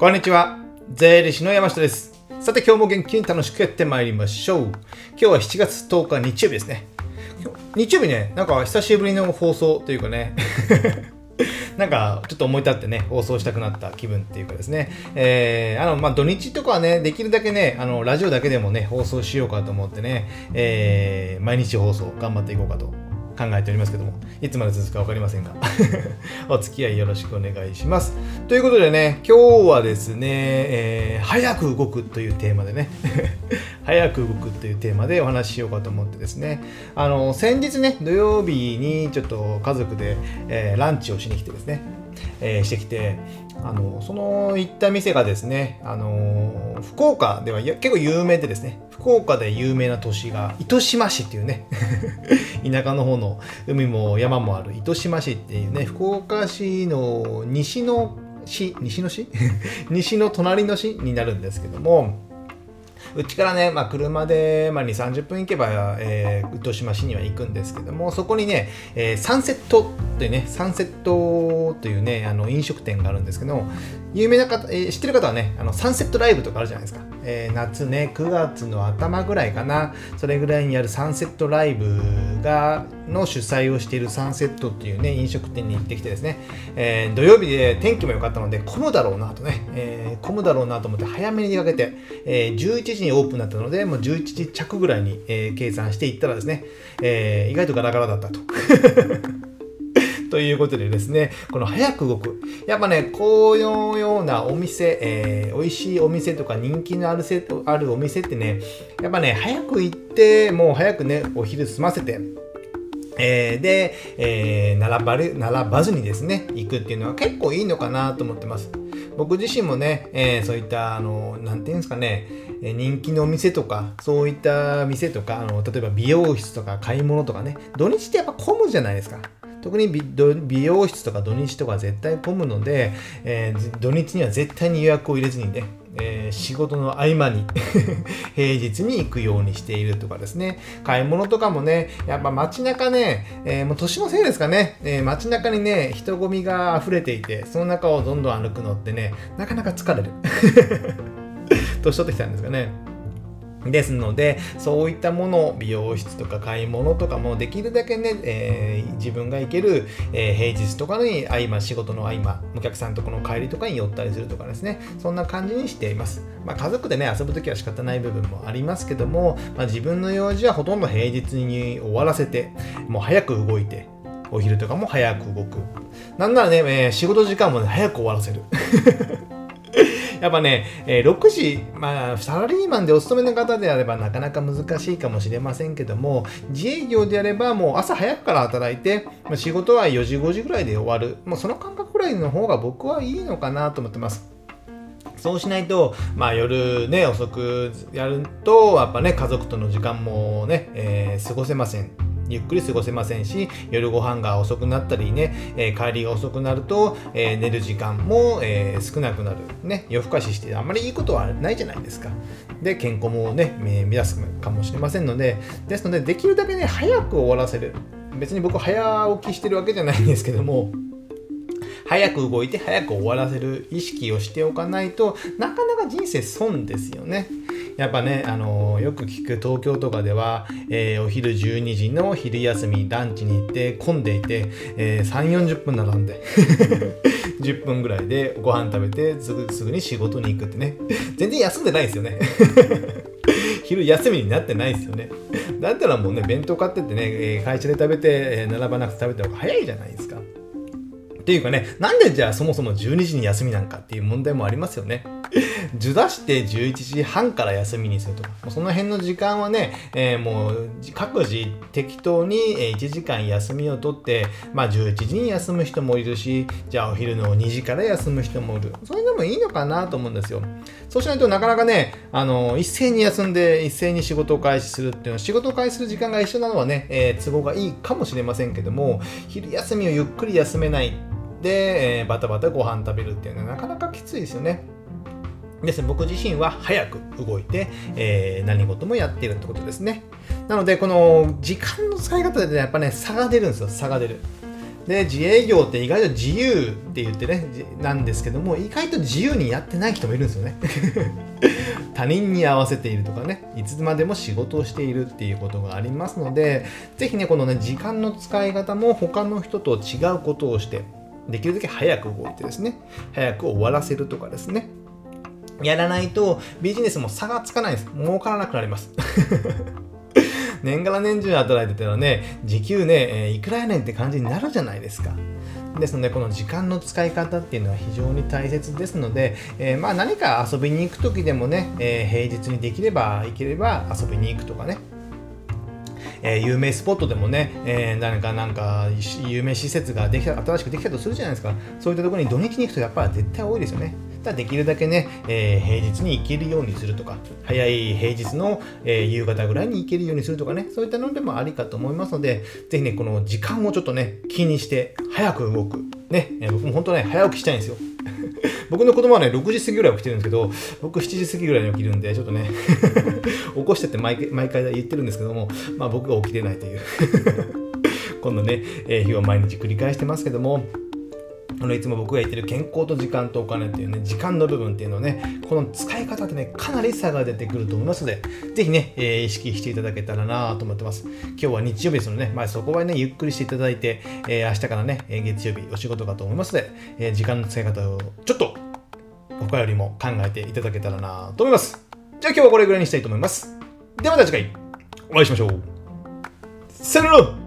こんにちは。税理士の山下です。さて今日も元気に楽しくやってまいりましょう。今日は7月10日日曜日ですね。日日曜日ね、なんか久しぶりの放送というかね、なんかちょっと思い立ってね、放送したくなった気分っていうかですね、えー、あの、まあ、土日とかはね、できるだけね、あの、ラジオだけでもね、放送しようかと思ってね、えー、毎日放送頑張っていこうかと考えておりますけども、いつまで続くか分かりませんが、お付き合いよろしくお願いします。ということでね、今日はですね、えー早く動くというテーマでね、早く動くというテーマでお話ししようかと思ってですね、あの、先日ね、土曜日にちょっと家族で、えーランチをしに来てですね、えーしてきて、あのその行った店がですね、あの福岡では結構有名でですね、福岡で有名な都市が糸島市っていうね、田舎の方の海も山もある糸島市っていうね、福岡市の西の市、西の市？西の隣の市になるんですけども、うちからね、まあ、車で、まあ、2、30分行けば、えー、糸島市には行くんですけども、そこにね、えーサンセットというね、サンセットというね、あの飲食店があるんですけど、有名な方、えー知ってる方はね、あのサンセットライブとかあるじゃないですか。えー夏ね、9月の頭ぐらいかな、それぐらいにやるサンセットライブが、の主催をしているサンセットっていうね、飲食店に行ってきてですね、えー土曜日で天気も良かったので、混むだろうなとね、えー混むだろうなと思って早めに出かけて、えー11時にオープンだったので、もう11時着ぐらいに、え計算していったらですね、え意外とガラガラだったと。ということでですね、この早く動く。やっぱね、こういうようなお店、えー美味しいお店とか人気のあるせあるお店ってね、やっぱね、早く行って、もう早くね、お昼済ませて、えーで、えー並ばれ並ばずにですね、行くっていうのは結構いいのかなと思ってます。僕自身もね、えーそういった、あの、なんていうんですかね、え人気のお店とか、そういった店とか、あの例えば美容室とか買い物とかね、土日ってやっぱ混むじゃないですか。特に美容室とか土日とか絶対混むので、えー土日には絶対に予約を入れずにね、えー仕事の合間に 平日に行くようにしているとかですね。買い物とかもねやっぱ街中ね、えーもう年のせいですかね、えー街中にね人混みが溢れていてその中をどんどん歩くのってねなかなか疲れる。年取ってきたんですかね。ですので、そういったもの、美容室とか買い物とかもできるだけね、えー自分が行ける、えー平日とかに合間、仕事の合間、お客さんとこの帰りとかに寄ったりするとかですね、そんな感じにしています。まあ、家族でね、遊ぶときは仕方ない部分もありますけども、まあ、自分の用事はほとんど平日に終わらせて、もう早く動いて、お昼とかも早く動く。なんならね、えー仕事時間もね、早く終わらせる。やっぱね、えー6時、まあ、サラリーマンでお勤めの方であればなかなか難しいかもしれませんけども、自営業であればもう朝早くから働いて、ま仕事は4時、5時ぐらいで終わる。もうその感覚ぐらいの方が僕はいいのかなと思ってます。そうしないと、まあ、夜ね、遅くやると、やっぱね、家族との時間もね、えー過ごせません。ゆっくり過ごせませんし、夜ご飯が遅くなったりね、えー帰りが遅くなると、えー寝る時間も、えー少なくなる。ね、夜更かししてあんまりいいことはないじゃないですか。で、健康もね、えー乱すかもしれませんので、ですので、できるだけね、早く終わらせる。別に僕早起きしてるわけじゃないんですけども、早く動いて早く終わらせる意識をしておかないとなかなか人生損ですよね。やっぱね、あのーよく聞く東京とかでは、えーお昼12時の昼休みランチに行って混んでいて、えー3 4 0分並んで10分ぐらいでご飯食べてすぐすぐに仕事に行くってね全然休んでないですよね。昼休みになってないですよね。だったらもうね、弁当買ってってね、えー会社で食べて、えー並ばなくて食べた方が早いじゃないですか。っていうかね、なんでじゃあそもそも12時に休みなんかっていう問題もありますよね。ずらして11時半から休みにするとか、その辺の時間はね、えーもう各自適当に1時間休みを取って、まあ11時に休む人もいるし、じゃあお昼の2時から休む人もいる。それでもいいのかなと思うんですよ。そうしないとなかなかね、あの、一斉に休んで一斉に仕事を開始するっていうのは、仕事を開始する時間が一緒なのはね、えー都合がいいかもしれませんけども、昼休みをゆっくり休めないで、えーバタバタご飯食べるっていうのはなかなかきついですよね。ですね、僕自身は早く動いて、えー何事もやっているってことですね。なので、この時間の使い方で、ね、やっぱね、差が出るんですよ、差が出る。で自営業って意外と自由って言ってねなんですけども意外と自由にやってない人もいるんですよね 他人に合わせているとかねいつまでも仕事をしているっていうことがありますので是非ねこのね時間の使い方も他の人と違うことをしてできるだけ早く動いてですね早く終わらせるとかですねやらないとビジネスも差がつかないです。儲からなくなります。年がら年中働いてたらね、時給ね、えー、いくらやねんって感じになるじゃないですか。ですので、この時間の使い方っていうのは非常に大切ですので、えー、まあ何か遊びに行く時でもね、えー、平日にできれば、行ければ遊びに行くとかね、え、有名スポットでもね、えー、何かなんか有名施設ができた新しくできたとするじゃないですかそういったところに土日に行くとやっぱり絶対多いですよねだできるだけね、えー、平日に行けるようにするとか、早い平日の、えー、夕方ぐらいに行けるようにするとかね、そういったのでもありかと思いますので、ぜひね、この時間をちょっとね、気にして、早く動く。ね、えー、僕も本当ね、早起きしたいんですよ。僕の子供はね、6時過ぎぐらい起きてるんですけど、僕7時過ぎぐらいに起きるんで、ちょっとね 起こしてって毎毎回言ってるんですけども、まあ僕が起きてないという このね、えー、日を毎日繰り返してますけども、あのいつも僕が言ってる健康と時間とお金っていうね、時間の部分っていうのをね、この使い方ってね、かなり差が出てくると思いますので、ぜひね、えー、意識していただけたらなと思ってます。今日は日曜日ですのでね、まあ、そこはね、ゆっくりしていただいて、えー、明日からね、月曜日お仕事かと思いますので、えー、時間の使い方をちょっと他よりも考えていただけたらなと思います。じゃあ今日はこれぐらいにしたいと思います。ではまた次回お会いしましょう。さよなら